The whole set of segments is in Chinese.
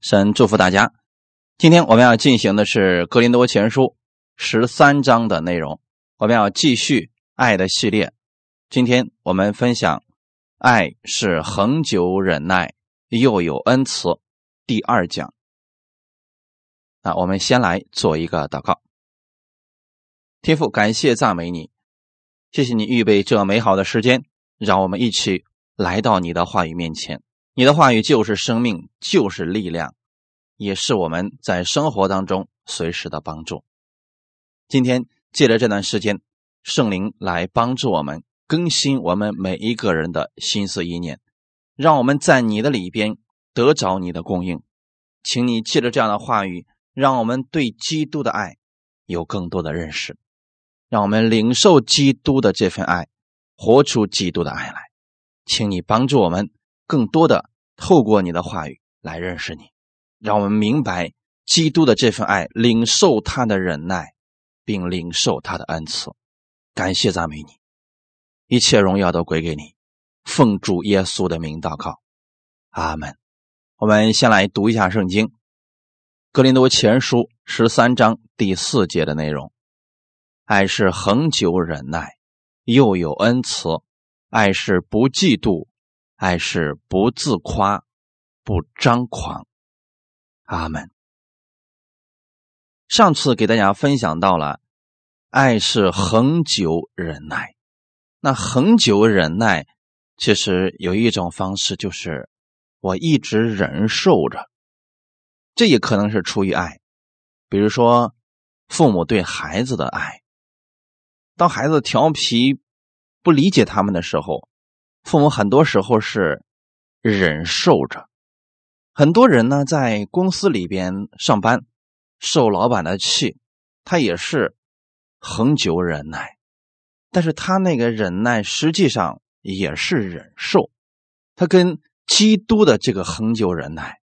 神祝福大家。今天我们要进行的是《格林多前书》十三章的内容，我们要继续爱的系列。今天我们分享“爱是恒久忍耐，又有恩慈”第二讲。那我们先来做一个祷告。天父，感谢赞美你，谢谢你预备这美好的时间，让我们一起来到你的话语面前。你的话语就是生命，就是力量，也是我们在生活当中随时的帮助。今天借着这段时间，圣灵来帮助我们更新我们每一个人的心思意念，让我们在你的里边得着你的供应。请你借着这样的话语，让我们对基督的爱有更多的认识，让我们领受基督的这份爱，活出基督的爱来。请你帮助我们。更多的透过你的话语来认识你，让我们明白基督的这份爱，领受他的忍耐，并领受他的恩赐。感谢赞美你，一切荣耀都归给你。奉主耶稣的名祷告，阿门。我们先来读一下圣经《格林多前书》十三章第四节的内容：爱是恒久忍耐，又有恩慈；爱是不嫉妒。爱是不自夸，不张狂。阿门。上次给大家分享到了，爱是恒久忍耐。那恒久忍耐，其实有一种方式，就是我一直忍受着。这也可能是出于爱，比如说父母对孩子的爱。当孩子调皮、不理解他们的时候。父母很多时候是忍受着，很多人呢在公司里边上班，受老板的气，他也是恒久忍耐，但是他那个忍耐实际上也是忍受，他跟基督的这个恒久忍耐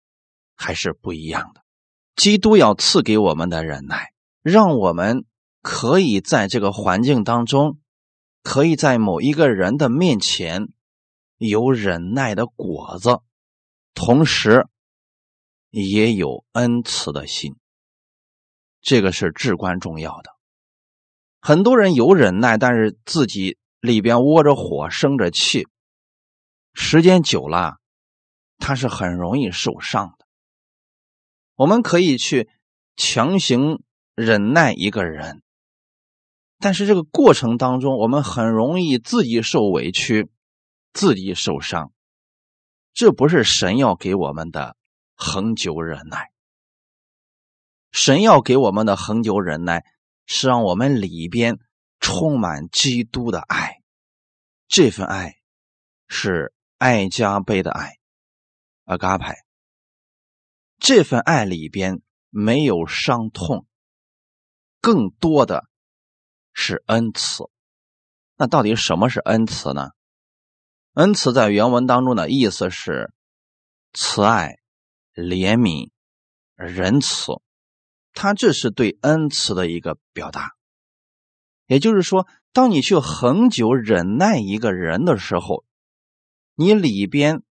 还是不一样的。基督要赐给我们的忍耐，让我们可以在这个环境当中，可以在某一个人的面前。有忍耐的果子，同时也有恩慈的心，这个是至关重要的。很多人有忍耐，但是自己里边窝着火、生着气，时间久了，他是很容易受伤的。我们可以去强行忍耐一个人，但是这个过程当中，我们很容易自己受委屈。自己受伤，这不是神要给我们的恒久忍耐。神要给我们的恒久忍耐，是让我们里边充满基督的爱。这份爱是爱加倍的爱，阿嘎派。这份爱里边没有伤痛，更多的是恩慈。那到底什么是恩慈呢？恩慈在原文当中的意思是慈爱、怜悯、仁慈，它这是对恩慈的一个表达。也就是说，当你去恒久忍耐一个人的时候，你里边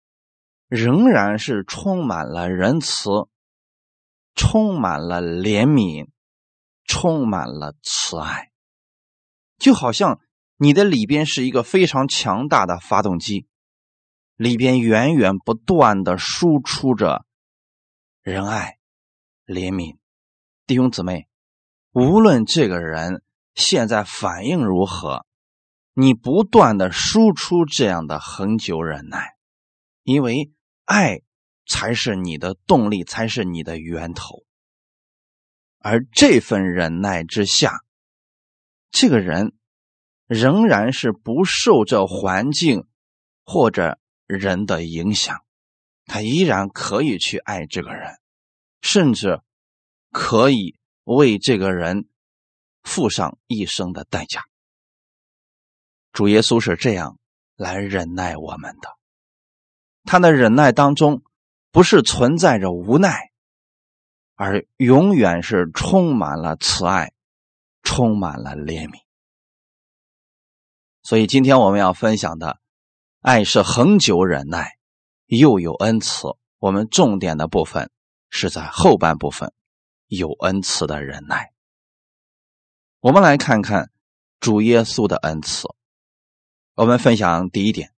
仍然是充满了仁慈，充满了怜悯，充满了慈爱，就好像。你的里边是一个非常强大的发动机，里边源源不断的输出着仁爱、怜悯。弟兄姊妹，无论这个人现在反应如何，你不断的输出这样的恒久忍耐，因为爱才是你的动力，才是你的源头。而这份忍耐之下，这个人。仍然是不受这环境或者人的影响，他依然可以去爱这个人，甚至可以为这个人付上一生的代价。主耶稣是这样来忍耐我们的，他的忍耐当中不是存在着无奈，而永远是充满了慈爱，充满了怜悯。所以今天我们要分享的，爱是恒久忍耐，又有恩慈。我们重点的部分是在后半部分有恩慈的忍耐。我们来看看主耶稣的恩慈。我们分享第一点，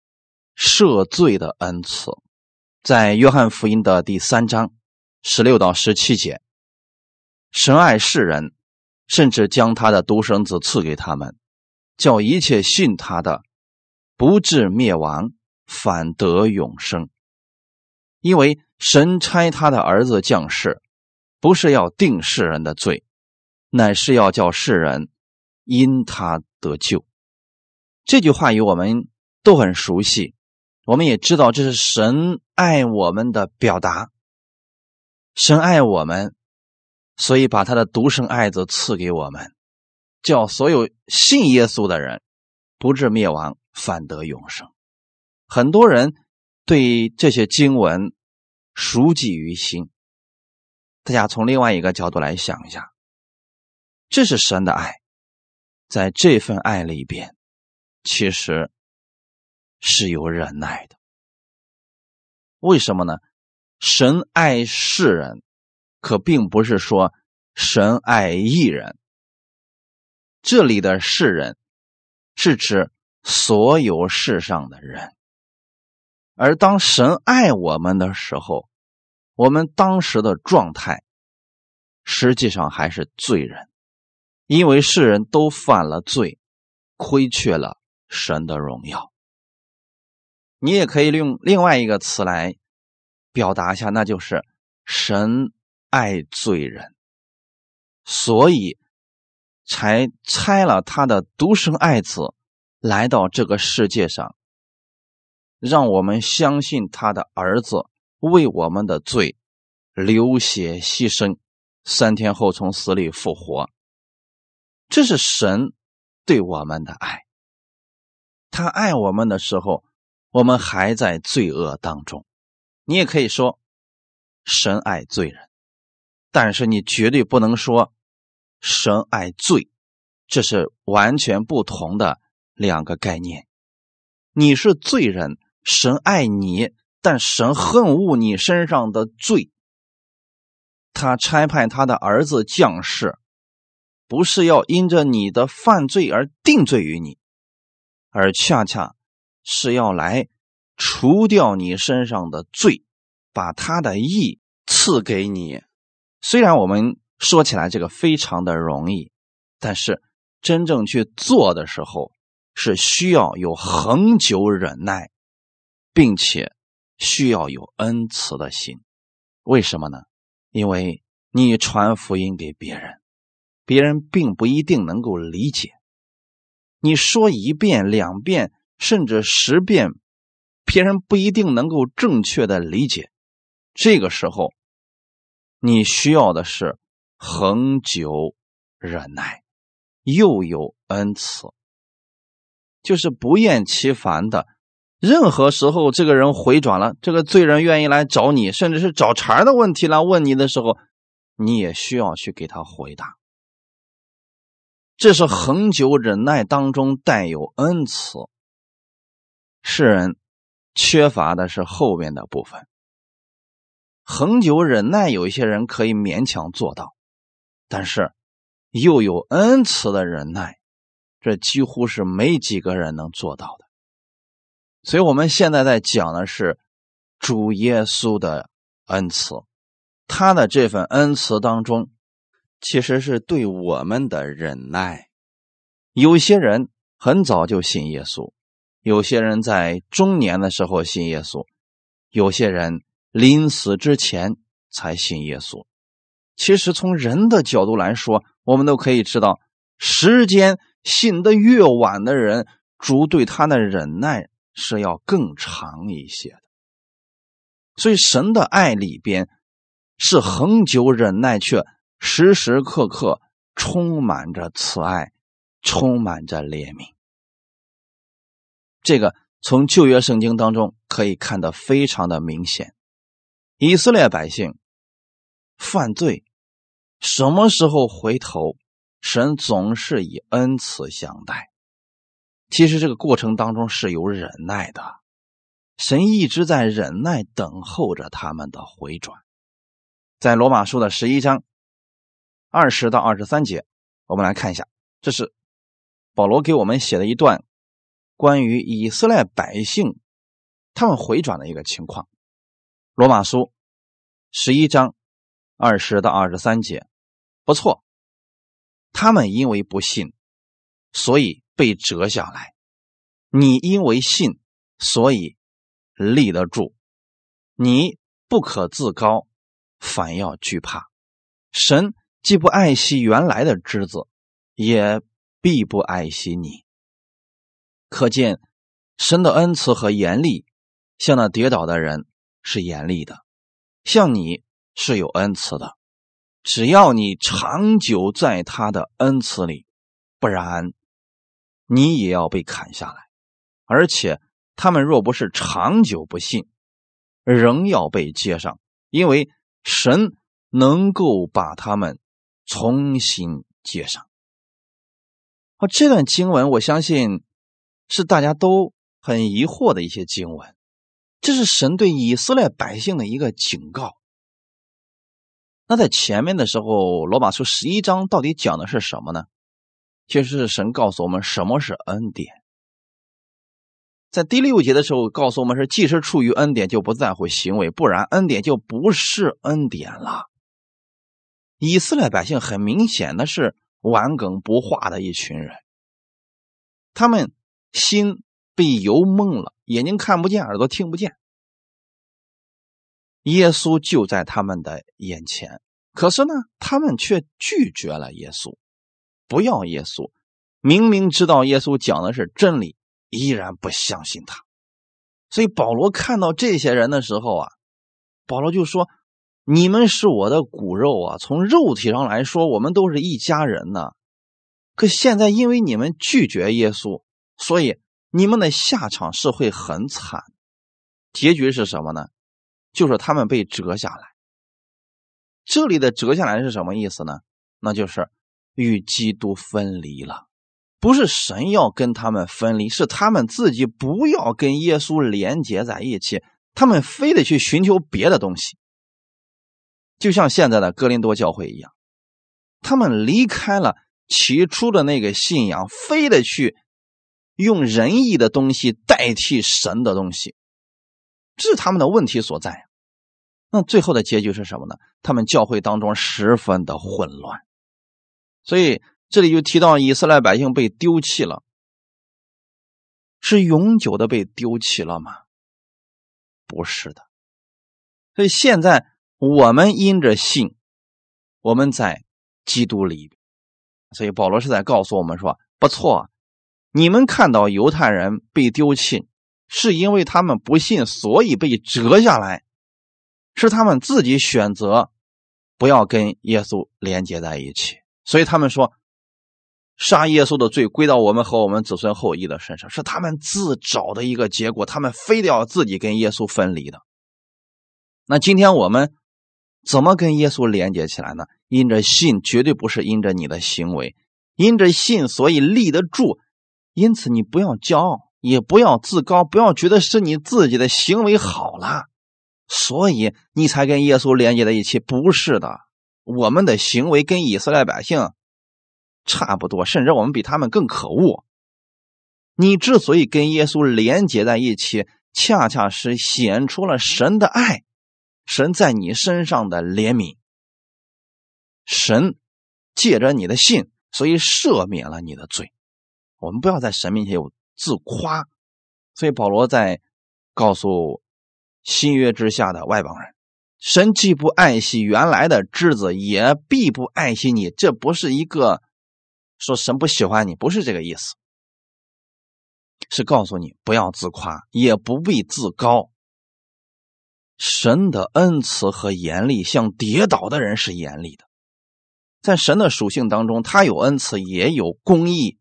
赦罪的恩慈，在约翰福音的第三章十六到十七节，神爱世人，甚至将他的独生子赐给他们，叫一切信他的不至灭亡，反得永生。因为神差他的儿子降世，不是要定世人的罪，乃是要叫世人因他得救。这句话语我们都很熟悉，我们也知道这是神爱我们的表达。神爱我们，所以把他的独生爱子赐给我们，叫所有信耶稣的人不至灭亡，反得永生。很多人。对这些经文熟记于心，大家从另外一个角度来想一下，这是神的爱，在这份爱里边，其实是有忍耐的。为什么呢？神爱世人，可并不是说神爱一人。这里的世人，是指所有世上的人。而当神爱我们的时候，我们当时的状态实际上还是罪人，因为世人都犯了罪，亏缺了神的荣耀。你也可以用另外一个词来表达一下，那就是神爱罪人，所以才拆了他的独生爱子来到这个世界上。让我们相信他的儿子为我们的罪流血牺牲，三天后从死里复活。这是神对我们的爱。他爱我们的时候，我们还在罪恶当中。你也可以说，神爱罪人，但是你绝对不能说神爱罪，这是完全不同的两个概念。你是罪人。神爱你，但神恨恶你身上的罪。他差派他的儿子降世，不是要因着你的犯罪而定罪于你，而恰恰是要来除掉你身上的罪，把他的义赐给你。虽然我们说起来这个非常的容易，但是真正去做的时候，是需要有恒久忍耐。并且需要有恩慈的心，为什么呢？因为你传福音给别人，别人并不一定能够理解。你说一遍、两遍，甚至十遍，别人不一定能够正确的理解。这个时候，你需要的是恒久忍耐，又有恩慈，就是不厌其烦的。任何时候，这个人回转了，这个罪人愿意来找你，甚至是找茬的问题来问你的时候，你也需要去给他回答。这是恒久忍耐当中带有恩慈。世人缺乏的是后面的部分。恒久忍耐，有一些人可以勉强做到，但是又有恩慈的忍耐，这几乎是没几个人能做到的。所以，我们现在在讲的是主耶稣的恩慈，他的这份恩慈当中，其实是对我们的忍耐。有些人很早就信耶稣，有些人在中年的时候信耶稣，有些人临死之前才信耶稣。其实，从人的角度来说，我们都可以知道，时间信得越晚的人，主对他的忍耐。是要更长一些的，所以神的爱里边是恒久忍耐，却时时刻刻充满着慈爱，充满着怜悯。这个从旧约圣经当中可以看得非常的明显。以色列百姓犯罪，什么时候回头，神总是以恩慈相待。其实这个过程当中是有忍耐的，神一直在忍耐等候着他们的回转。在罗马书的十一章二十到二十三节，我们来看一下，这是保罗给我们写的一段关于以色列百姓他们回转的一个情况。罗马书十一章二十到二十三节，不错，他们因为不信，所以被折下来；你因为信，所以立得住。你不可自高。反要惧怕，神既不爱惜原来的枝子，也必不爱惜你。可见神的恩慈和严厉，向那跌倒的人是严厉的，向你是有恩慈的。只要你长久在他的恩赐里，不然你也要被砍下来。而且他们若不是长久不信，仍要被接上，因为。神能够把他们重新接上。啊，这段经文我相信是大家都很疑惑的一些经文，这是神对以色列百姓的一个警告。那在前面的时候，罗马书十一章到底讲的是什么呢？其实是神告诉我们什么是恩典。在第六节的时候，告诉我们是：既是处于恩典，就不在乎行为，不然恩典就不是恩典了。以色列百姓很明显的是顽梗不化的一群人，他们心被油蒙了，眼睛看不见，耳朵听不见。耶稣就在他们的眼前，可是呢，他们却拒绝了耶稣，不要耶稣。明明知道耶稣讲的是真理。依然不相信他，所以保罗看到这些人的时候啊，保罗就说：“你们是我的骨肉啊，从肉体上来说，我们都是一家人呢。可现在因为你们拒绝耶稣，所以你们的下场是会很惨。结局是什么呢？就是他们被折下来。这里的折下来是什么意思呢？那就是与基督分离了。”不是神要跟他们分离，是他们自己不要跟耶稣连接在一起，他们非得去寻求别的东西。就像现在的哥林多教会一样，他们离开了起初的那个信仰，非得去用仁义的东西代替神的东西，这是他们的问题所在。那最后的结局是什么呢？他们教会当中十分的混乱，所以。这里就提到以色列百姓被丢弃了，是永久的被丢弃了吗？不是的。所以现在我们因着信，我们在基督里，所以保罗是在告诉我们说：不错，你们看到犹太人被丢弃，是因为他们不信，所以被折下来，是他们自己选择不要跟耶稣连接在一起，所以他们说。杀耶稣的罪归到我们和我们子孙后裔的身上，是他们自找的一个结果。他们非得要自己跟耶稣分离的。那今天我们怎么跟耶稣连接起来呢？因着信，绝对不是因着你的行为。因着信，所以立得住。因此，你不要骄傲，也不要自高，不要觉得是你自己的行为好了，所以你才跟耶稣连接在一起。不是的，我们的行为跟以色列百姓。差不多，甚至我们比他们更可恶。你之所以跟耶稣连接在一起，恰恰是显出了神的爱，神在你身上的怜悯。神借着你的信，所以赦免了你的罪。我们不要在神面前有自夸。所以保罗在告诉新约之下的外邦人：神既不爱惜原来的枝子，也必不爱惜你。这不是一个。说神不喜欢你，不是这个意思，是告诉你不要自夸，也不必自高。神的恩慈和严厉，向跌倒的人是严厉的。在神的属性当中，他有恩慈，也有公义，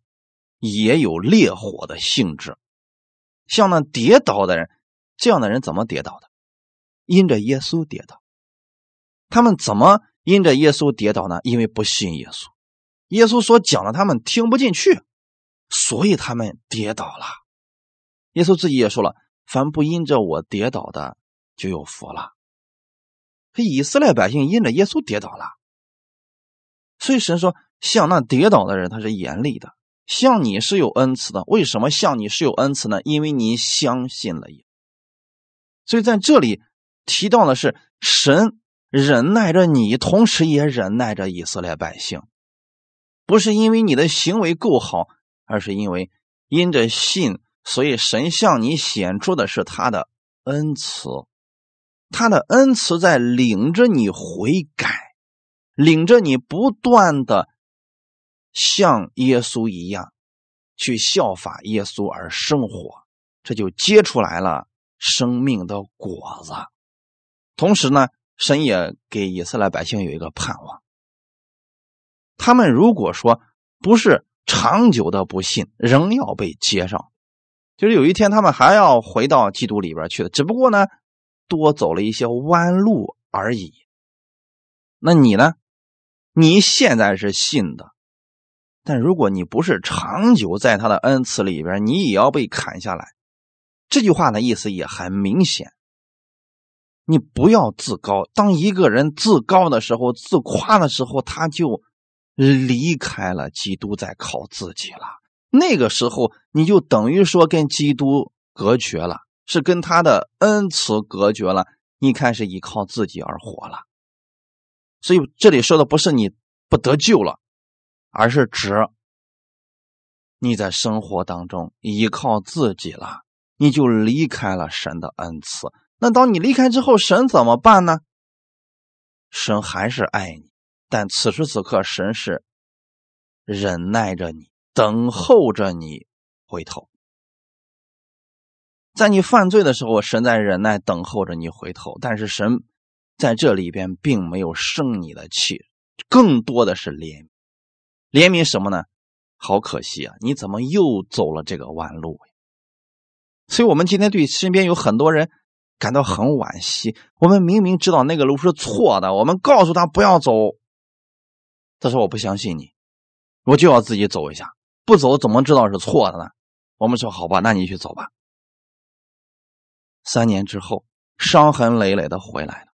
也有烈火的性质。像那跌倒的人，这样的人怎么跌倒的？因着耶稣跌倒。他们怎么因着耶稣跌倒呢？因为不信耶稣。耶稣所讲的，他们听不进去，所以他们跌倒了。耶稣自己也说了：“凡不因着我跌倒的，就有福了。”以色列百姓因着耶稣跌倒了，所以神说，像那跌倒的人他是严厉的，像你是有恩赐的。为什么像你是有恩赐呢？因为你相信了耶。所以在这里提到的是神忍耐着你，同时也忍耐着以色列百姓，不是因为你的行为够好，而是因为因着信，所以神向你显出的是他的恩慈。他的恩慈在领着你悔改，领着你不断的像耶稣一样去效法耶稣而生活，这就结出来了生命的果子。同时呢，神也给以色列百姓有一个盼望：他们如果说不是长久的不信，仍要被接上，就是有一天他们还要回到基督里边去的。只不过呢。多走了一些弯路而已。那你呢？你现在是信的，但如果你不是长久在他的恩赐里边，你也要被砍下来。这句话的意思也很明显。你不要自高。当一个人自高的时候、自夸的时候，他就离开了基督，在靠自己了。那个时候，你就等于说跟基督隔绝了。是跟他的恩慈隔绝了，你开始依靠自己而活了。所以这里说的不是你不得救了，而是指你在生活当中依靠自己了，你就离开了神的恩赐。那当你离开之后，神怎么办呢？神还是爱你，但此时此刻，神是忍耐着你，等候着你回头。在你犯罪的时候，神在忍耐等候着你回头，但是神在这里边并没有生你的气，更多的是怜悯怜悯什么呢？好可惜啊，你怎么又走了这个弯路？所以，我们今天对身边有很多人感到很惋惜。我们明明知道那个路是错的，我们告诉他不要走，他说我不相信你，我就要自己走一下，不走怎么知道是错的呢？我们说好吧，那你去走吧。三年之后，伤痕累累的回来了。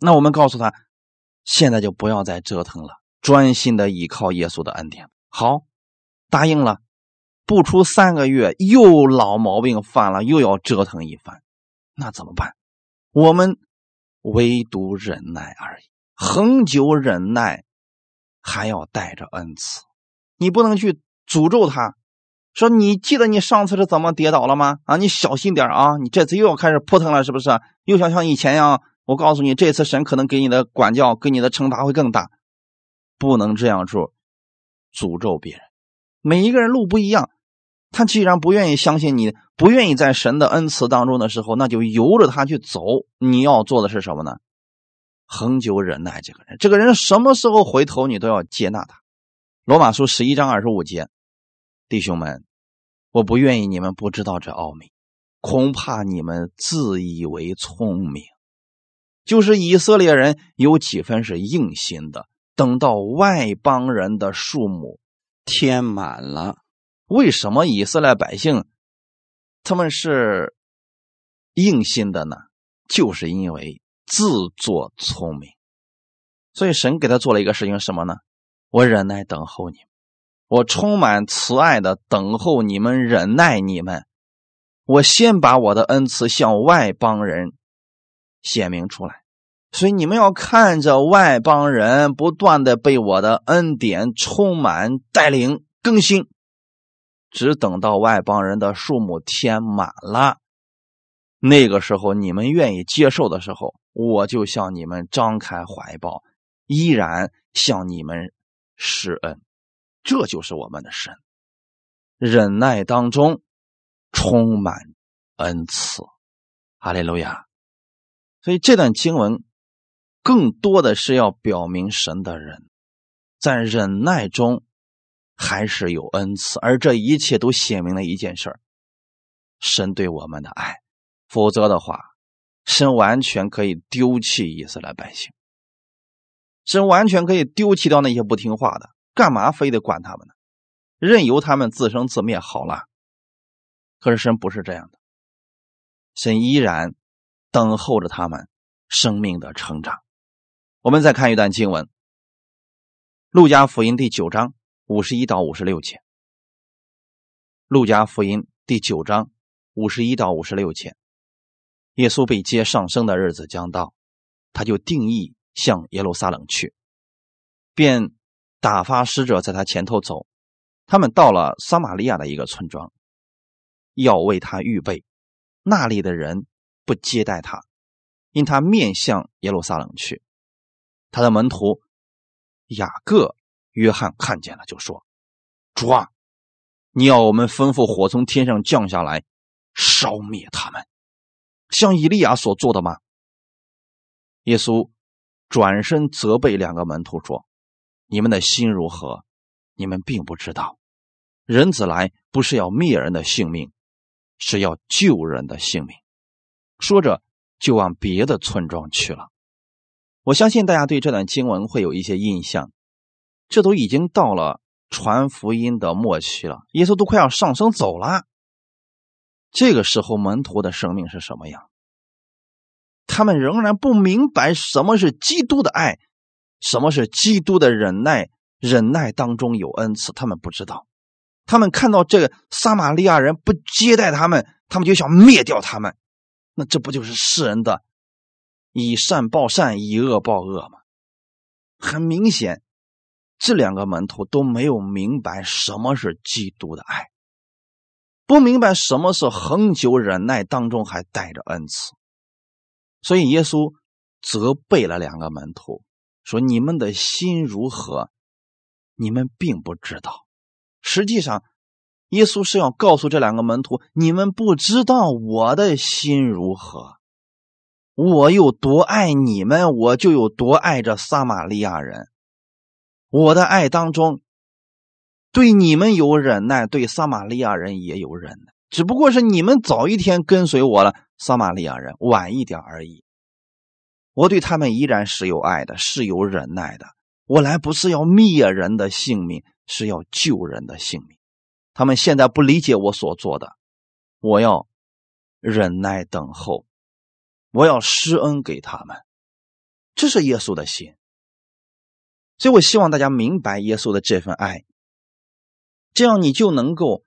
那我们告诉他，现在就不要再折腾了，专心的依靠耶稣的恩典。好，答应了。不出三个月，又老毛病犯了，又要折腾一番。那怎么办？我们唯独忍耐而已，恒久忍耐，还要带着恩慈。你不能去诅咒他。说你记得你上次是怎么跌倒了吗？啊，你小心点啊！你这次又要开始扑腾了，是不是？又想像以前一样？我告诉你，这次神可能给你的管教、给你的惩罚会更大，不能这样做，诅咒别人。每一个人路不一样，他既然不愿意相信你，不愿意在神的恩慈当中的时候，那就由着他去走。你要做的是什么呢？恒久忍耐这个人，这个人什么时候回头，你都要接纳他。罗马书十一章二十五节，弟兄们。我不愿意你们不知道这奥秘，恐怕你们自以为聪明。就是以色列人有几分是硬心的，等到外邦人的数目填满了，为什么以色列百姓他们是硬心的呢？就是因为自作聪明。所以神给他做了一个事情，什么呢？我忍耐等候你。我充满慈爱的等候你们，忍耐你们。我先把我的恩赐向外邦人显明出来，所以你们要看着外邦人不断的被我的恩典充满、带领、更新，只等到外邦人的数目填满了，那个时候你们愿意接受的时候，我就向你们张开怀抱，依然向你们施恩。这就是我们的神，忍耐当中充满恩赐，哈利路亚。所以这段经文更多的是要表明神的人在忍耐中还是有恩赐，而这一切都写明了一件事儿神对我们的爱。否则的话，神完全可以丢弃以色列百姓，神完全可以丢弃掉那些不听话的。干嘛非得管他们呢？任由他们自生自灭好了。可是神不是这样的，神依然等候着他们，生命的成长。我们再看一段经文，《路加福音》第九章五十一到五十六节，《路加福音》第九章五十一到五十六节，耶稣被接上升的日子将到，他就定义向耶路撒冷去，便打发使者在他前头走。他们到了撒玛利亚的一个村庄，要为他预备。那里的人不接待他，因他面向耶路撒冷去。他的门徒雅各、约翰看见了，就说：“主啊，你要我们吩咐火从天上降下来，烧灭他们，像以利亚所做的吗？”耶稣转身责备两个门徒说：“你们的心如何？你们并不知道。”人子来不是要灭人的性命，是要救人的性命。说着，就往别的村庄去了。我相信大家对这段经文会有一些印象。这都已经到了传福音的末期了，耶稣都快要上升走了。这个时候，门徒的生命是什么样？他们仍然不明白什么是基督的爱，什么是基督的忍耐。忍耐当中有恩赐，他们不知道。他们看到这个撒玛利亚人不接待他们，他们就想灭掉他们。那这不就是世人的以善报善，以恶报恶嘛？很明显，这两个门徒都没有明白什么是基督的爱，不明白什么是恒久忍耐当中还带着恩赐。所以耶稣责备了两个门徒，说：“你们的心如何？你们并不知道。”实际上，耶稣是要告诉这两个门徒：你们不知道我的心如何，我有多爱你们，我就有多爱这撒玛利亚人。我的爱当中，对你们有忍耐，对撒玛利亚人也有忍耐，只不过是你们早一天跟随我了，撒玛利亚人晚一点而已。我对他们依然是有爱的，是有忍耐的。我来不是要灭人的性命。是要救人的性命，他们现在不理解我所做的，我要忍耐等候，我要施恩给他们，这是耶稣的心。所以我希望大家明白耶稣的这份爱，这样你就能够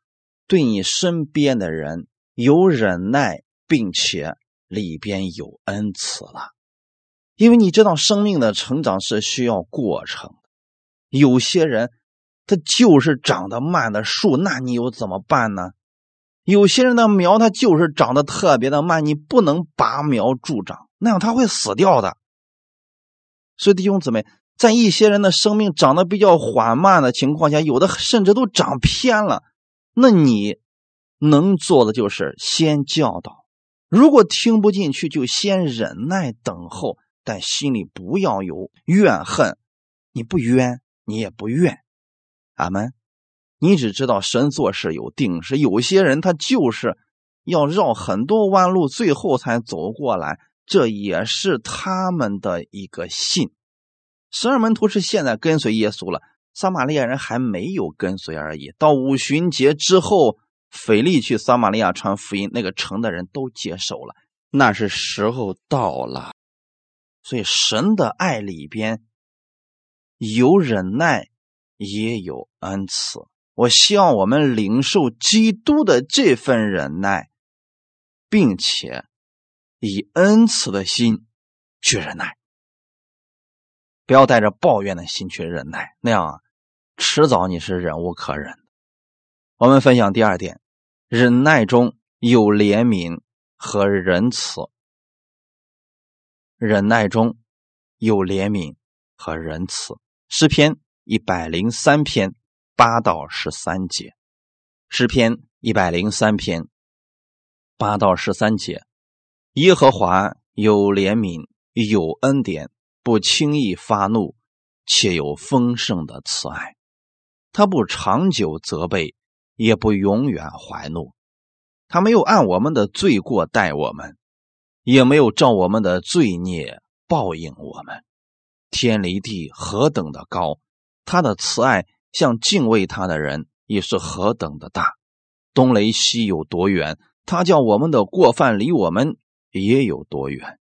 对你身边的人有忍耐，并且里边有恩慈了，因为你知道生命的成长是需要过程的，有些人。他就是长得慢的树，那你又怎么办呢？有些人的苗它就是长得特别的慢，你不能拔苗助长，那样它会死掉的。所以弟兄姊妹，在一些人的生命长得比较缓慢的情况下，有的甚至都长偏了，那你能做的就是先教导，如果听不进去，就先忍耐等候，但心里不要有怨恨，你不冤，你也不怨。俺们，你只知道神做事有定时，有些人他就是要绕很多弯路，最后才走过来，这也是他们的一个信。十二门徒是现在跟随耶稣了，撒玛利亚人还没有跟随而已。到五旬节之后，腓力去撒玛利亚传福音，那个城的人都接受了，那是时候到了。所以神的爱里边有忍耐。也有恩赐，我希望我们领受基督的这份忍耐，并且以恩慈的心去忍耐，不要带着抱怨的心去忍耐，那样，迟早你是忍无可忍。我们分享第二点，忍耐中有怜悯和仁慈，忍耐中有怜悯和仁慈，诗篇。一百零三篇八到十三节，诗篇一百零三篇八到十三节，耶和华有怜悯，有恩典，不轻易发怒，且有丰盛的慈爱。他不长久责备，也不永远怀怒。他没有按我们的罪过待我们，也没有照我们的罪孽报应我们。天离地何等的高！他的慈爱向敬畏他的人也是何等的大，东雷西有多远，他叫我们的过犯离我们也有多远。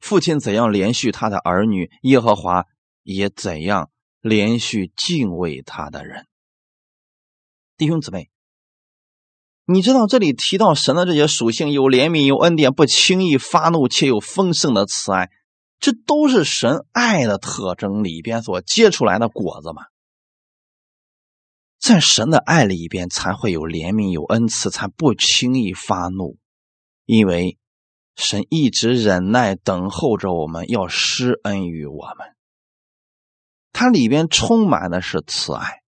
父亲怎样连续他的儿女，耶和华也怎样连续敬畏他的人。弟兄姊妹，你知道这里提到神的这些属性，有怜悯，有恩典，不轻易发怒，且有丰盛的慈爱，这都是神爱的特征里边所结出来的果子吗？在神的爱里边，才会有怜悯，有恩慈，才不轻易发怒，因为神一直忍耐等候着我们，要施恩于我们。它里边充满的是慈爱。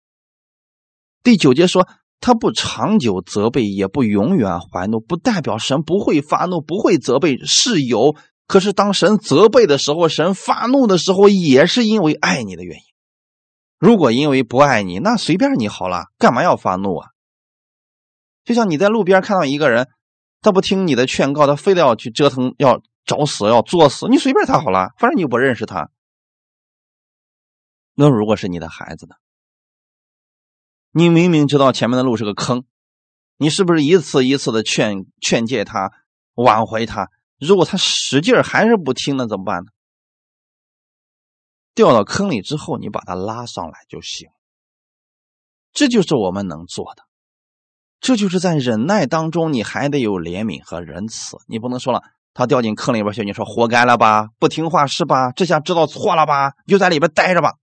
第九节说，他不长久责备，也不永远怀怒，不代表神不会发怒，不会责备，是有。可是当神责备的时候，神发怒的时候，也是因为爱你的原因。如果因为不爱你，那随便你好了，干嘛要发怒啊？就像你在路边看到一个人，他不听你的劝告，他非得要去折腾，要找死，要作死，你随便他好了，反正你又不认识他。那如果是你的孩子呢？你明明知道前面的路是个坑，你是不是一次一次的劝劝诫他，挽回他？如果他使劲还是不听，那怎么办呢？掉到坑里之后，你把他拉上来就行。这就是我们能做的。这就是在忍耐当中，你还得有怜悯和仁慈。你不能说了，他掉进坑里边去，你说活该了吧？不听话是吧？这下知道错了吧？就在里边待着吧？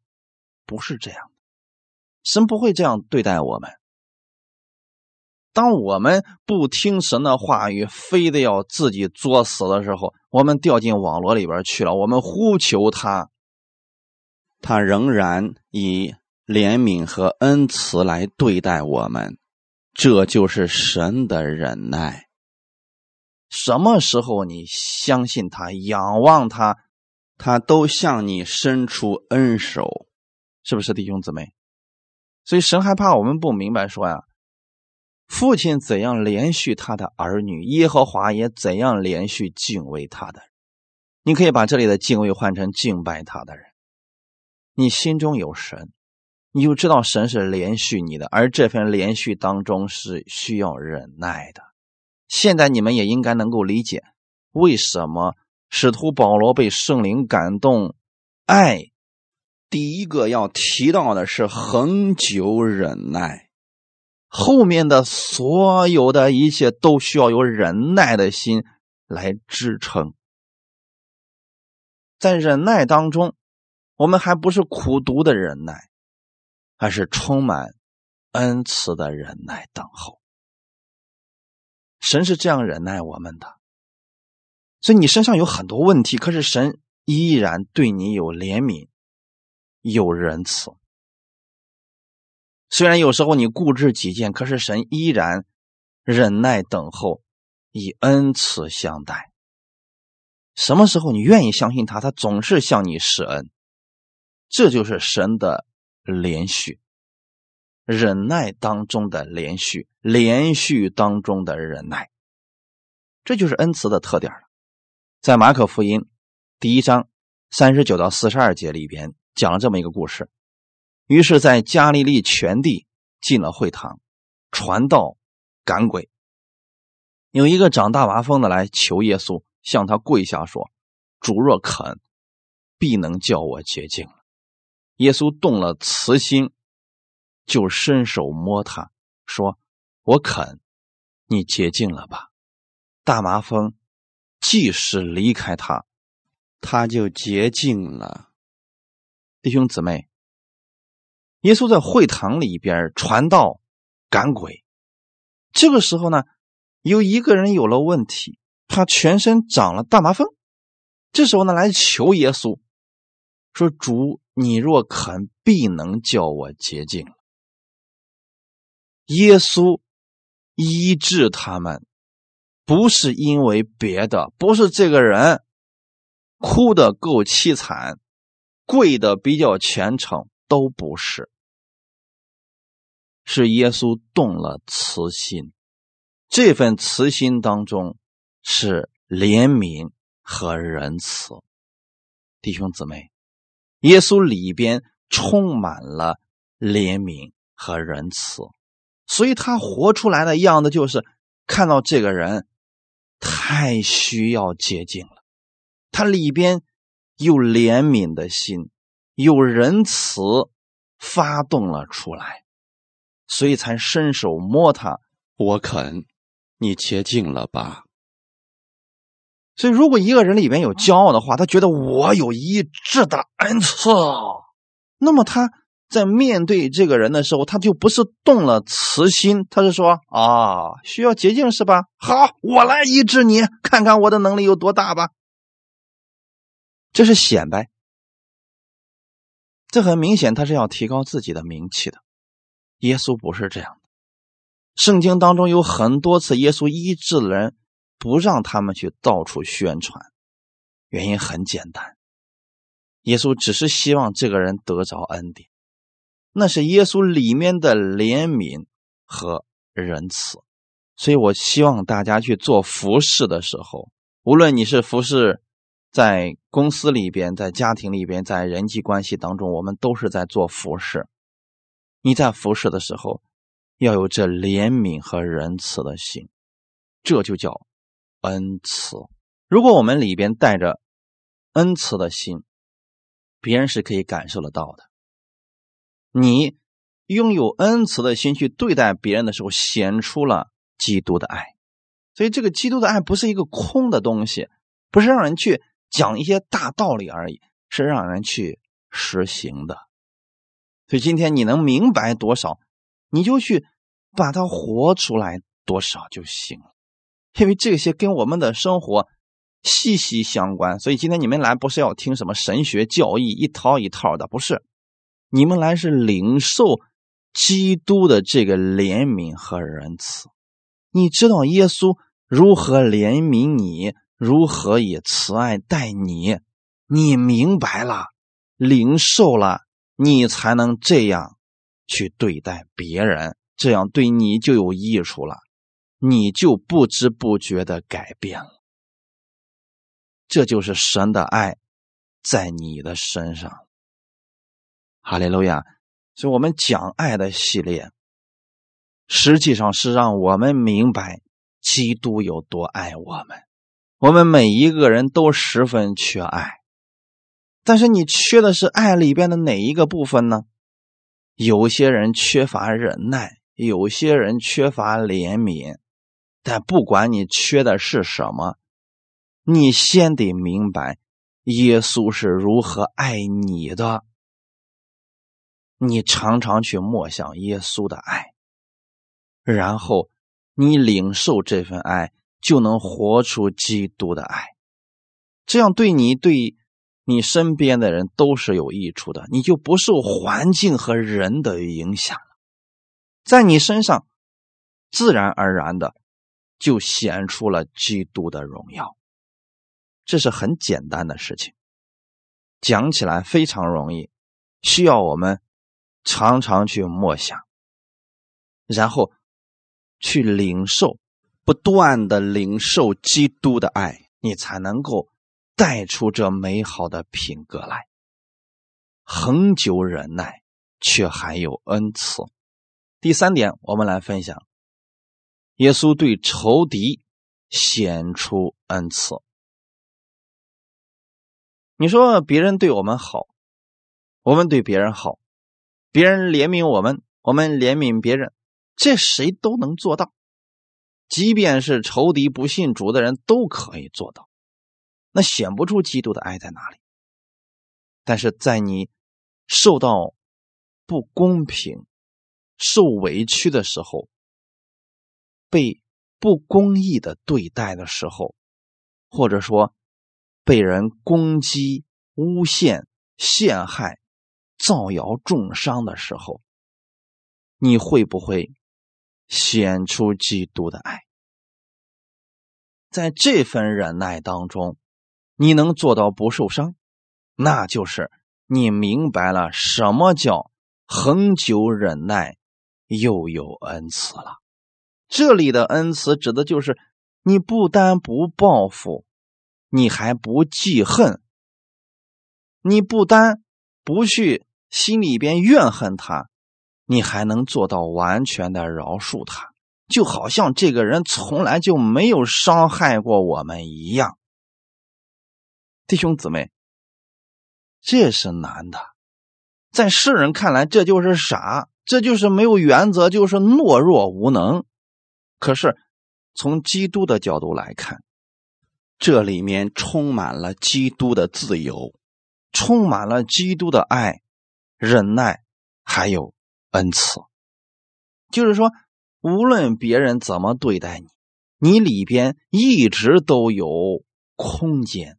不是这样，神不会这样对待我们。当我们不听神的话语，非得要自己作死的时候，我们掉进网络里边去了。我们呼求他。他仍然以怜悯和恩慈来对待我们，这就是神的忍耐。什么时候你相信他、仰望他，他都向你伸出恩手，是不是弟兄姊妹？所以神害怕我们不明白，说呀，父亲怎样连续他的儿女，耶和华也怎样连续敬畏他的。你可以把这里的敬畏换成敬拜他的人。你心中有神，你就知道神是连续你的，而这份连续当中是需要忍耐的。现在你们也应该能够理解，为什么使徒保罗被圣灵感动，爱第一个要提到的是恒久忍耐，后面的所有的一切都需要有忍耐的心来支撑，在忍耐当中。我们还不是苦读的忍耐，而是充满恩慈的忍耐等候。神是这样忍耐我们的，所以你身上有很多问题，可是神依然对你有怜悯、有仁慈。虽然有时候你固执己见，可是神依然忍耐等候，以恩慈相待。什么时候你愿意相信他，他总是向你施恩。这就是神的连续忍耐当中的连续，连续当中的忍耐，这就是恩慈的特点了。在马可福音第一章三十九到四十二节里边讲了这么一个故事。于是，在加利利全地进了会堂，传道赶鬼。有一个长大麻风的来求耶稣，向他跪下说：“主若肯，必能叫我洁净。”耶稣动了慈心，就伸手摸他，说：“我肯，你洁净了吧。”大麻风即使离开他，他就洁净了。弟兄姊妹，耶稣在会堂里边传道赶鬼，这个时候呢，有一个人有了问题，他全身长了大麻风，这时候呢，来求耶稣。说主，你若肯，必能叫我洁净。耶稣医治他们，不是因为别的，不是这个人哭的够凄惨，跪的比较虔诚，都不是，是耶稣动了慈心，这份慈心当中是怜悯和仁慈，弟兄姊妹。耶稣里边充满了怜悯和仁慈，所以他活出来的样子就是看到这个人太需要洁净了，他里边有怜悯的心，有仁慈发动了出来，所以才伸手摸他。我肯，你切近了吧。所以，如果一个人里面有骄傲的话，他觉得我有医治的恩赐，那么他在面对这个人的时候，他就不是动了慈心，他是说啊，需要捷径是吧？好，我来医治你，看看我的能力有多大吧。这是显摆，这很明显，他是要提高自己的名气的。耶稣不是这样的，圣经当中有很多次，耶稣医治了人。不让他们去到处宣传，原因很简单，耶稣只是希望这个人得着恩典，那是耶稣里面的怜悯和仁慈。所以我希望大家去做服侍的时候，无论你是服侍在公司里边、在家庭里边、在人际关系当中，我们都是在做服侍。你在服侍的时候，要有这怜悯和仁慈的心，这就叫。恩慈，如果我们里边带着恩慈的心，别人是可以感受得到的。你拥有恩慈的心去对待别人的时候，显出了基督的爱。所以，这个基督的爱不是一个空的东西，不是让人去讲一些大道理而已，是让人去实行的。所以，今天你能明白多少，你就去把它活出来多少就行了。因为这些跟我们的生活息息相关，所以今天你们来不是要听什么神学教义一套一套的，不是，你们来是领受基督的这个怜悯和仁慈。你知道耶稣如何怜悯你，如何以慈爱待你，你明白了，领受了，你才能这样去对待别人，这样对你就有益处了。你就不知不觉的改变了，这就是神的爱在你的身上。哈利路亚！所以，我们讲爱的系列，实际上是让我们明白基督有多爱我们。我们每一个人都十分缺爱，但是你缺的是爱里边的哪一个部分呢？有些人缺乏忍耐，有些人缺乏怜悯。但不管你缺的是什么，你先得明白耶稣是如何爱你的。你常常去默想耶稣的爱，然后你领受这份爱，就能活出基督的爱。这样对你、对你身边的人都是有益处的，你就不受环境和人的影响了，在你身上自然而然的。就显出了基督的荣耀，这是很简单的事情，讲起来非常容易，需要我们常常去默想，然后去领受，不断的领受基督的爱，你才能够带出这美好的品格来，恒久忍耐，却还有恩赐。第三点，我们来分享。耶稣对仇敌显出恩赐。你说别人对我们好，我们对别人好，别人怜悯我们，我们怜悯别人，这谁都能做到。即便是仇敌不信主的人都可以做到。那显不出基督的爱在哪里？但是在你受到不公平、受委屈的时候。被不公义的对待的时候，或者说被人攻击、诬陷、陷害、造谣、重伤的时候，你会不会显出基督的爱？在这份忍耐当中，你能做到不受伤，那就是你明白了什么叫恒久忍耐，又有恩慈了。这里的恩慈指的就是你不但不报复，你还不记恨，你不单不去心里边怨恨他，你还能做到完全的饶恕他，就好像这个人从来就没有伤害过我们一样。弟兄姊妹，这是难的，在世人看来这就是傻，这就是没有原则，就是懦弱无能。可是从基督的角度来看，这里面充满了基督的自由，充满了基督的爱、忍耐，还有恩慈。就是说，无论别人怎么对待你，你里边一直都有空间。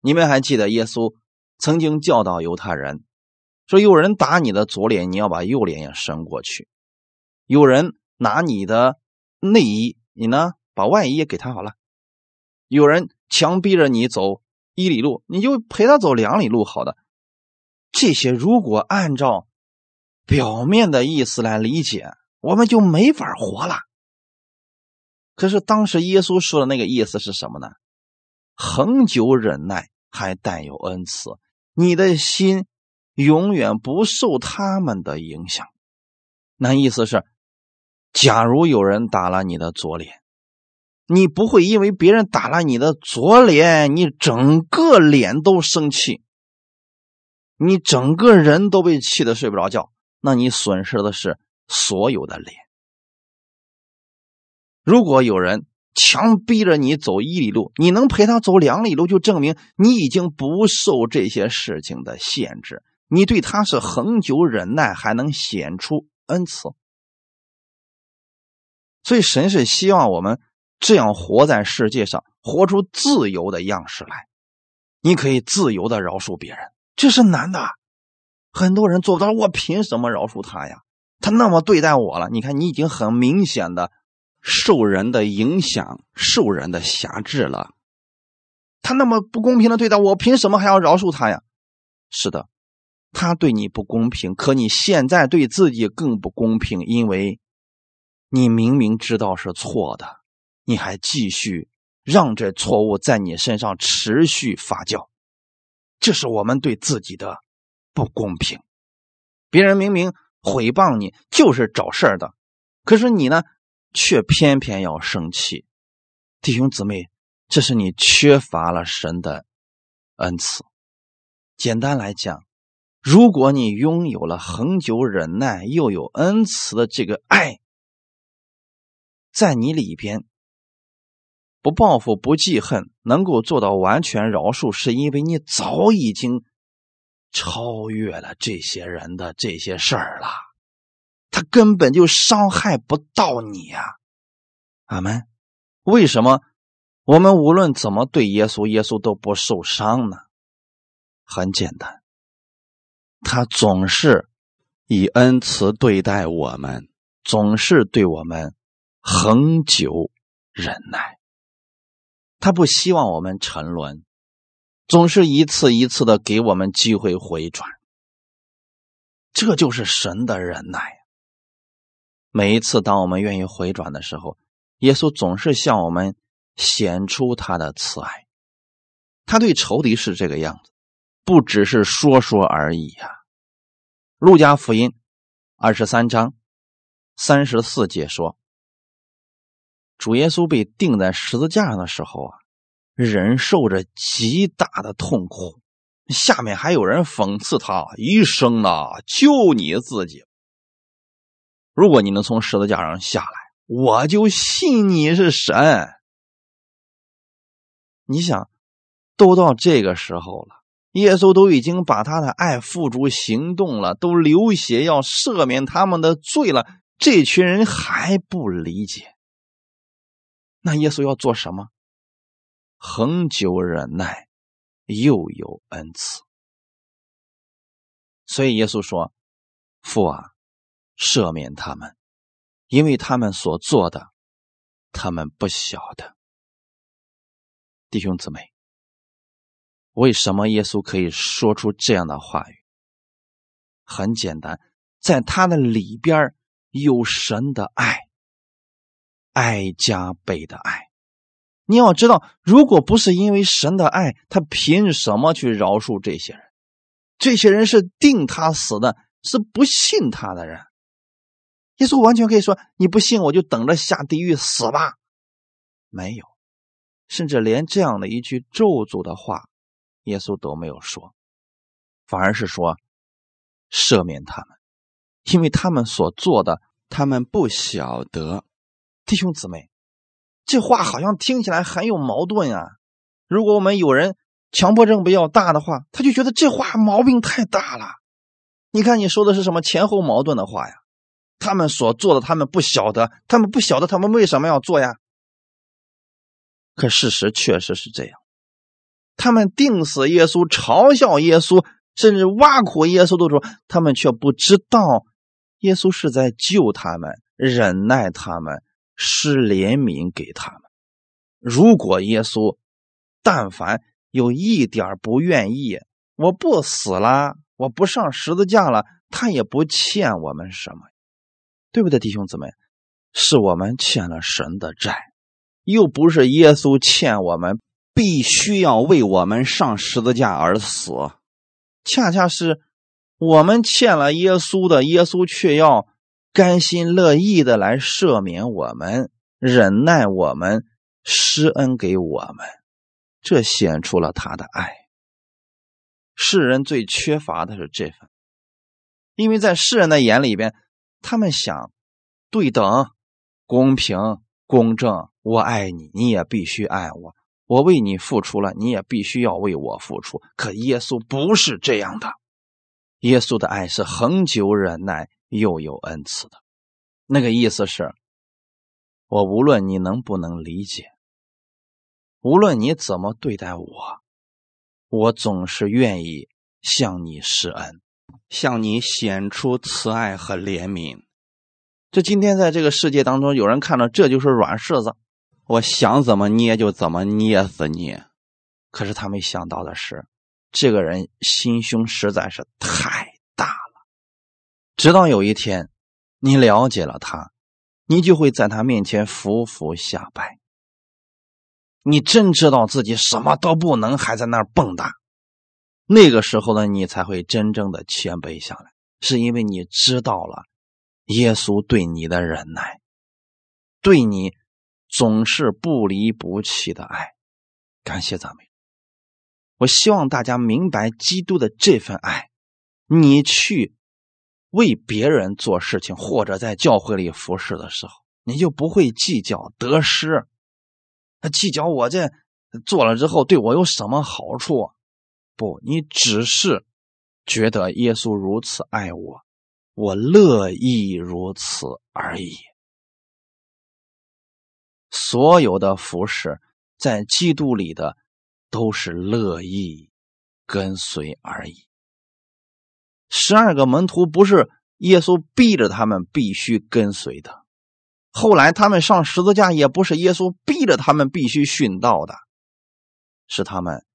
你们还记得耶稣曾经教导犹太人说：“有人打你的左脸，你要把右脸也伸过去；有人拿你的内衣，你呢把外衣也给他好了；有人强逼着你走一里路，你就陪他走两里路。”好的，这些如果按照表面的意思来理解，我们就没法活了。可是当时耶稣说的那个意思是什么呢？恒久忍耐。还带有恩慈，你的心永远不受他们的影响。那意思是，假如有人打了你的左脸，你不会因为别人打了你的左脸，你整个脸都生气，你整个人都被气得睡不着觉。那你损失的是所有的脸。如果有人，强逼着你走一里路，你能陪他走两里路，就证明你已经不受这些事情的限制。你对他是恒久忍耐，还能显出恩慈。所以神是希望我们这样活在世界上，活出自由的样式来。你可以自由的饶恕别人，这是难的，很多人做不到。我凭什么饶恕他呀？他那么对待我了，你看，你已经很明显的。受人的影响，受人的辖制了。他那么不公平的对待我，凭什么还要饶恕他呀？是的，他对你不公平，可你现在对自己更不公平，因为你明明知道是错的，你还继续让这错误在你身上持续发酵，这是我们对自己的不公平。别人明明诽谤你就是找事儿的，可是你呢？却偏偏要生气，弟兄姊妹，这是你缺乏了神的恩赐。简单来讲，如果你拥有了恒久忍耐又有恩慈的这个爱，在你里边不报复、不记恨，能够做到完全饶恕，是因为你早已经超越了这些人的这些事儿了。他根本就伤害不到你呀，阿门。为什么我们无论怎么对耶稣，耶稣都不受伤呢？很简单，他总是以恩慈对待我们，总是对我们恒久忍耐。他不希望我们沉沦，总是一次一次的给我们机会回转。这就是神的忍耐。每一次，当我们愿意回转的时候，耶稣总是向我们显出他的慈爱。他对仇敌是这个样子，不只是说说而已呀。路加福音二十三章三十四节说，主耶稣被钉在十字架上的时候啊，忍受着极大的痛苦，下面还有人讽刺他：“一生啊，救你自己。”如果你能从十字架上下来，我就信你是神。你想，都到这个时候了，耶稣都已经把他的爱付诸行动了，都流血要赦免他们的罪了，这群人还不理解，那耶稣要做什么？恒久忍耐，又有恩慈。所以耶稣说：“父啊。”赦免他们，因为他们所做的，他们不晓得。弟兄姊妹，为什么耶稣可以说出这样的话语？很简单，在他的里边有神的爱，爱加倍的爱。你要知道，如果不是因为神的爱，他凭什么去饶恕这些人？这些人是定他死的，是不信他的人。耶稣完全可以说：“你不信，我就等着下地狱死吧。”没有，甚至连这样的一句咒诅的话耶稣都没有说，反而是说赦免他们，因为他们所做的，他们不晓得。弟兄姊妹，这话好像听起来很有矛盾啊！如果我们有人强迫症比较大的话，他就觉得这话毛病太大了。你看你说的是什么前后矛盾的话呀？他们所做的，他们不晓得，他们不晓得，他们为什么要做呀？可事实确实是这样，他们定死耶稣，嘲笑耶稣，甚至挖苦耶稣的时候，他们却不知道耶稣是在救他们，忍耐他们，施怜悯给他们。如果耶稣但凡有一点不愿意，我不死了，我不上十字架了，他也不欠我们什么。对不对，弟兄姊妹？是我们欠了神的债，又不是耶稣欠我们，必须要为我们上十字架而死。恰恰是我们欠了耶稣的，耶稣却要甘心乐意的来赦免我们，忍耐我们，施恩给我们，这显出了他的爱。世人最缺乏的是这份，因为在世人的眼里边。他们想对等、公平、公正，我爱你，你也必须爱我。我为你付出了，你也必须要为我付出。可耶稣不是这样的，耶稣的爱是恒久忍耐，又有恩赐的。那个意思是，我无论你能不能理解，无论你怎么对待我，我总是愿意向你施恩。向你显出慈爱和怜悯。这今天在这个世界当中，有人看到这就是软柿子，我想怎么捏就怎么捏死你。可是他没想到的是，这个人心胸实在是太。直到有一天，你了解了他，你就会在他面前俯伏下拜。你真知道自己什么都不能，还在那儿蹦跶。那个时候呢，你才会真正的谦卑下来，是因为你知道了耶稣对你的忍耐，对你总是不离不弃的爱。感谢赞美。我希望大家明白基督的这份爱。你去为别人做事情，或者在教会里服侍的时候，你就不会计较得失，计较我这做了之后对我有什么好处。不，你只是觉得耶稣如此爱我，我乐意如此而已。所有的服饰在基督里的都是乐意跟随而已。十二个门徒不是耶稣逼着他们必须跟随的，后来他们上十字架也不是耶稣逼着他们必须殉道的，是他们。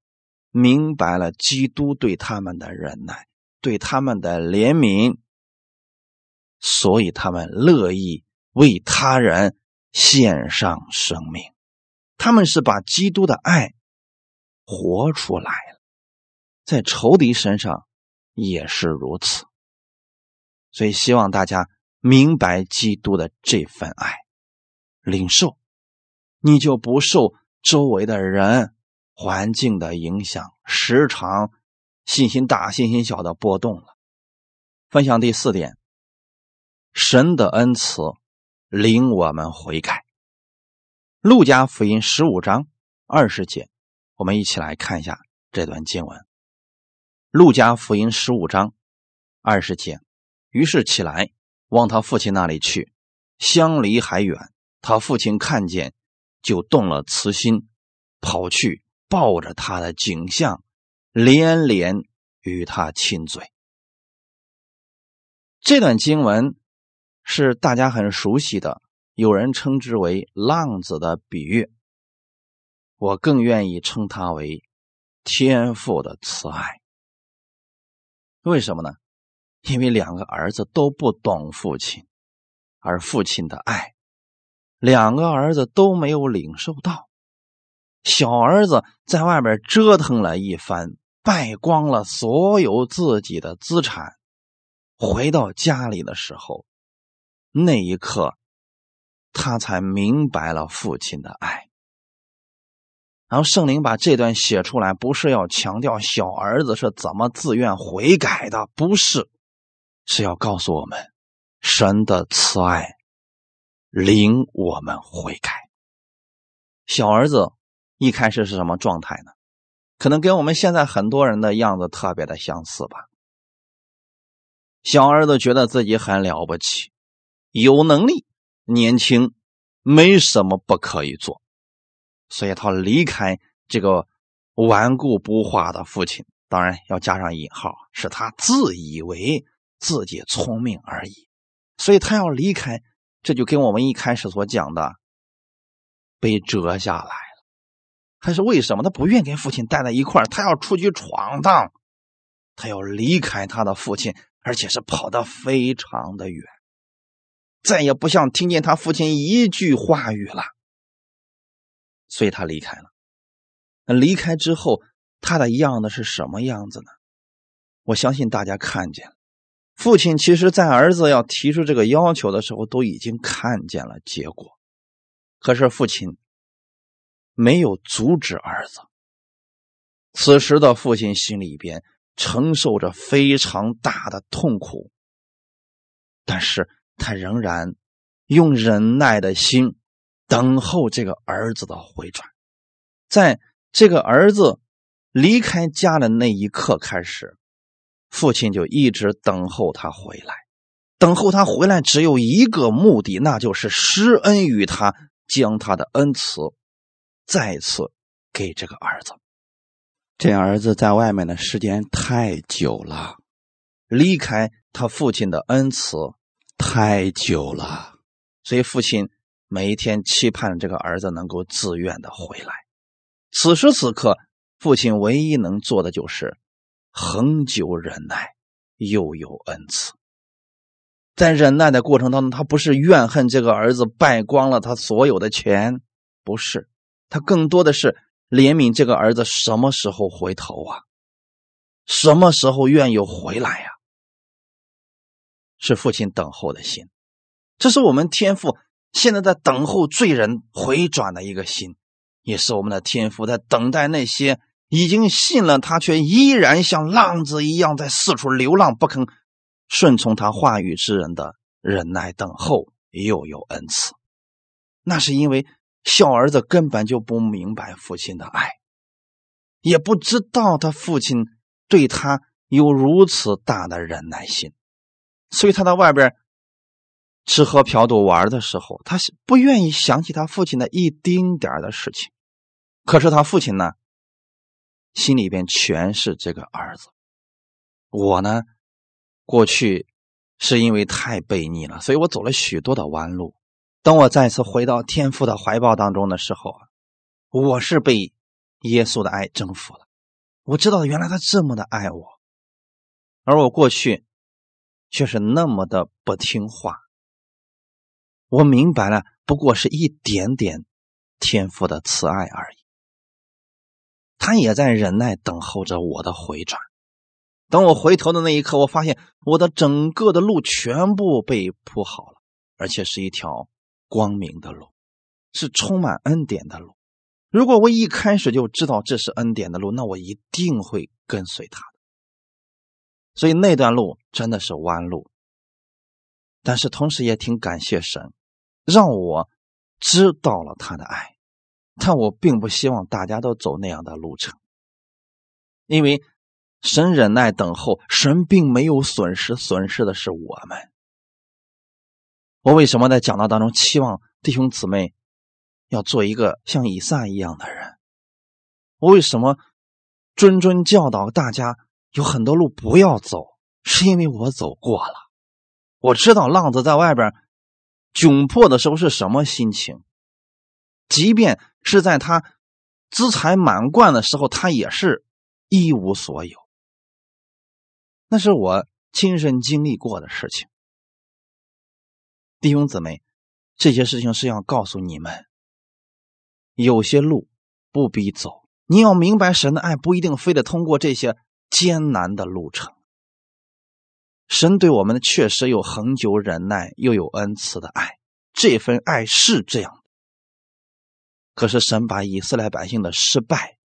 明白了基督对他们的忍耐，对他们的怜悯，所以他们乐意为他人献上生命。他们是把基督的爱活出来了，在仇敌身上也是如此。所以希望大家明白基督的这份爱，领受，你就不受周围的人。环境的影响，时常信心大、信心小的波动了。分享第四点，神的恩慈领我们悔改。路加福音十五章二十节，我们一起来看一下这段经文。路加福音十五章二十节，于是起来往他父亲那里去，相离还远，他父亲看见，就动了慈心，跑去。抱着他的景象，连连与他亲嘴。这段经文是大家很熟悉的，有人称之为“浪子的比喻”，我更愿意称它为“天父的慈爱”。为什么呢？因为两个儿子都不懂父亲，而父亲的爱，两个儿子都没有领受到。小儿子在外边折腾了一番，败光了所有自己的资产。回到家里的时候，那一刻，他才明白了父亲的爱。然后圣灵把这段写出来，不是要强调小儿子是怎么自愿悔改的，不是，是要告诉我们神的慈爱领我们悔改。小儿子一开始是什么状态呢？可能跟我们现在很多人的样子特别的相似吧。小儿子觉得自己很了不起，有能力，年轻，没什么不可以做，所以他离开这个顽固不化的父亲，当然要加上引号，是他自以为自己聪明而已，所以他要离开，这就跟我们一开始所讲的被折下来了。还是为什么他不愿跟父亲待在一块儿？他要出去闯荡，他要离开他的父亲。而且是跑得非常的远，再也不想听见他父亲一句话语了，所以他离开了。那离开之后，他的样子是什么样子呢？我相信大家看见了。父亲其实，在儿子要提出这个要求的时候，都已经看见了结果，可是父亲没有阻止儿子。此时的父亲心里边。承受着非常大的痛苦，但是他仍然用忍耐的心等候这个儿子的回转。在这个儿子离开家的那一刻开始，父亲就一直等候他回来。等候他回来只有一个目的，那就是施恩于他，将他的恩赐再次给这个儿子。这儿子在外面的时间太久了，离开他父亲的恩慈太久了，所以父亲每一天期盼这个儿子能够自愿的回来。此时此刻，父亲唯一能做的就是恒久忍耐，又有恩赐。在忍耐的过程当中，他不是怨恨这个儿子败光了他所有的钱，不是，他更多的是。怜悯这个儿子什么时候回头啊？什么时候愿意回来呀？是父亲等候的心，这是我们天父现在在等候罪人回转的一个心，也是我们的天父在等待那些已经信了他却依然像浪子一样在四处流浪不肯顺从他话语之人的忍耐等候，又有恩赐。那是因为。小儿子根本就不明白父亲的爱，也不知道他父亲对他有如此大的忍耐心，所以他在外边吃喝嫖赌玩的时候，他不愿意想起他父亲的一丁点的事情。可是他父亲呢，心里边全是这个儿子。我呢，过去是因为太悖逆了，所以我走了许多的弯路。等我再次回到天父的怀抱当中的时候啊，我是被耶稣的爱征服了。我知道原来他这么的爱我，而我过去却是那么的不听话。我明白了，不过是一点点天赋的慈爱而已。他也在忍耐等候着我的回转。等我回头的那一刻，我发现我的整个的路全部被铺好了，而且是一条。光明的路是充满恩典的路。如果我一开始就知道这是恩典的路，那我一定会跟随他的。所以那段路真的是弯路，但是同时也挺感谢神，让我知道了他的爱。但我并不希望大家都走那样的路程，因为神忍耐等候，神并没有损失，损失的是我们。我为什么在讲道当中期望弟兄姊妹要做一个像以撒一样的人？我为什么谆谆教导大家有很多路不要走？是因为我走过了，我知道浪子在外边窘迫的时候是什么心情。即便是在他资财满贯的时候，他也是一无所有。那是我亲身经历过的事情。弟兄姊妹，这些事情是要告诉你们，有些路不必走。你要明白，神的爱不一定非得通过这些艰难的路程。神对我们的确实有恒久忍耐，又有恩慈的爱。这份爱是这样的。可是神把以色列百姓的失败，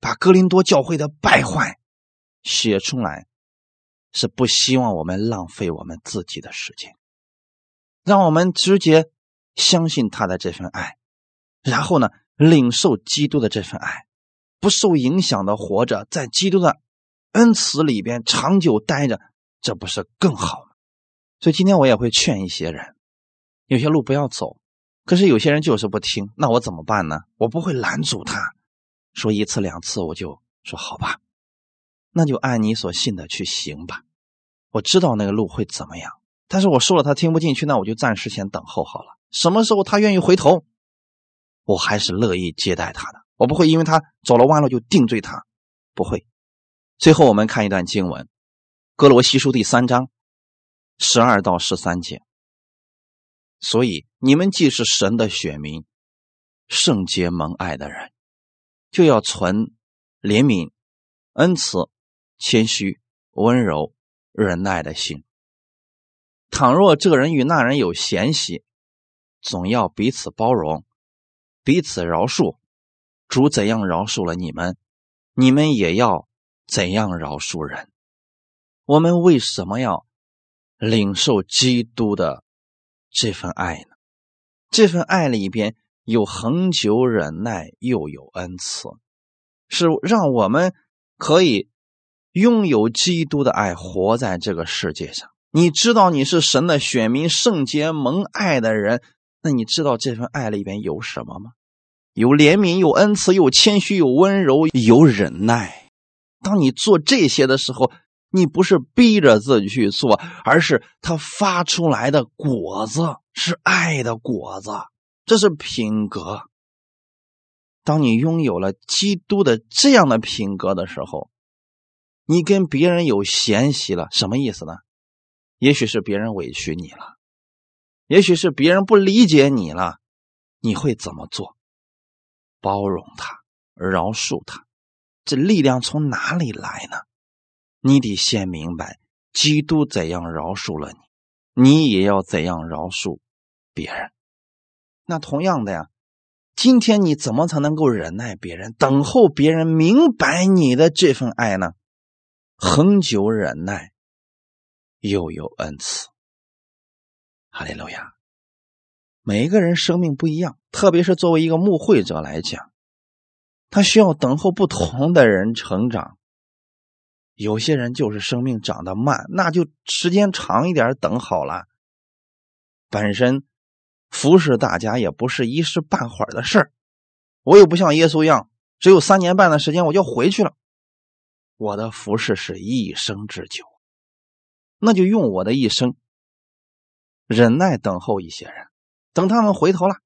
把哥林多教会的败坏写出来，是不希望我们浪费我们自己的时间，让我们直接相信他的这份爱，然后呢，领受基督的这份爱，不受影响的活着，在基督的恩慈里边长久待着，这不是更好吗？所以今天我也会劝一些人，有些路不要走。可是有些人就是不听，那我怎么办呢？我不会拦阻他，说一次两次我就说好吧，那就按你所信的去行吧。我知道那个路会怎么样，但是我说了他听不进去，那我就暂时先等候好了。什么时候他愿意回头，我还是乐意接待他的。我不会因为他走了弯路就定罪他，不会。最后我们看一段经文，《哥罗西书》第三章十二到十三节。所以，你们既是神的选民，圣洁蒙爱的人，就要存怜悯、恩慈、谦虚、温柔、忍耐的心。倘若这个人与那人有嫌隙，总要彼此包容，彼此饶恕。主怎样饶恕了你们，你们也要怎样饶恕人。我们为什么要领受基督的？这份爱呢？这份爱里边有恒久忍耐，又有恩慈，是让我们可以拥有基督的爱，活在这个世界上。你知道你是神的选民，圣洁蒙爱的人，那你知道这份爱里边有什么吗？有怜悯，有恩慈，有谦虚，有温柔，有忍耐。当你做这些的时候。你不是逼着自己去做，而是他发出来的果子是爱的果子，这是品格。当你拥有了基督的这样的品格的时候，你跟别人有嫌隙了，什么意思呢？也许是别人委屈你了，也许是别人不理解你了，你会怎么做？包容他，饶恕他，这力量从哪里来呢？你得先明白，基督怎样饶恕了你，你也要怎样饶恕别人。那同样的呀，今天你怎么才能够忍耐别人，等候别人明白你的这份爱呢？恒久忍耐，又有恩慈。哈利路亚！每一个人生命不一样，特别是作为一个牧会者来讲，他需要等候不同的人成长。有些人就是生命长得慢，那就时间长一点等好了。本身服侍大家也不是一时半会儿的事儿，我又不像耶稣一样，只有三年半的时间我就回去了。我的服侍是一生之久，那就用我的一生忍耐等候一些人，等他们回头了，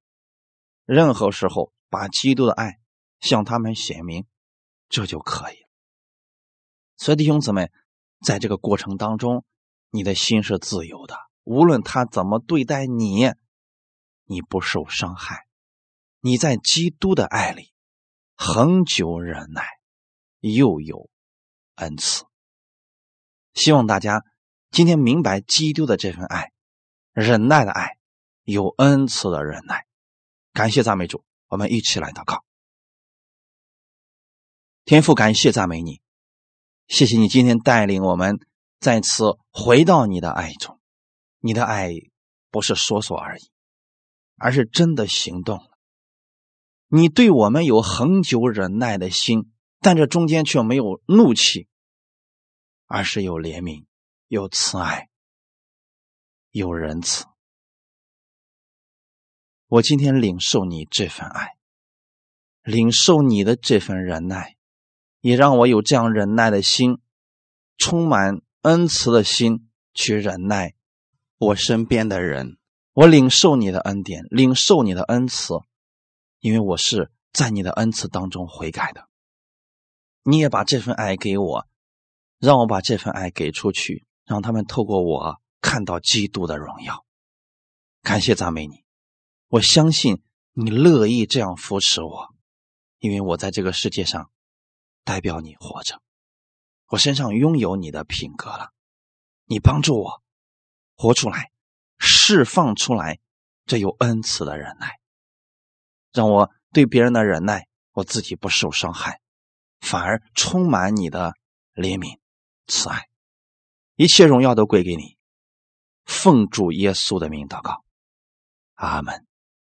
任何时候把基督的爱向他们显明，这就可以了。所以弟兄姊妹，在这个过程当中，你的心是自由的。无论他怎么对待你，你不受伤害。你在基督的爱里恒久忍耐，又有恩慈。希望大家今天明白基督的这份爱，忍耐的爱，有恩慈的忍耐。感谢赞美主，我们一起来祷告。天父，感谢赞美你。谢谢你今天带领我们再次回到你的爱中，你的爱不是说说而已，而是真的行动了。你对我们有恒久忍耐的心，但这中间却没有怒气，而是有怜悯、有慈爱、有仁慈。我今天领受你这份爱，领受你的这份忍耐。也让我有这样忍耐的心，充满恩慈的心去忍耐我身边的人。我领受你的恩典，领受你的恩慈，因为我是在你的恩慈当中悔改的。你也把这份爱给我，让我把这份爱给出去，让他们透过我看到基督的荣耀。感谢赞美你，我相信你乐意这样扶持我，因为我在这个世界上。代表你活着，我身上拥有你的品格了。你帮助我活出来，释放出来，这有恩慈的忍耐，让我对别人的忍耐，我自己不受伤害，反而充满你的怜悯、慈爱，一切荣耀都归给你。奉主耶稣的名祷告，阿门。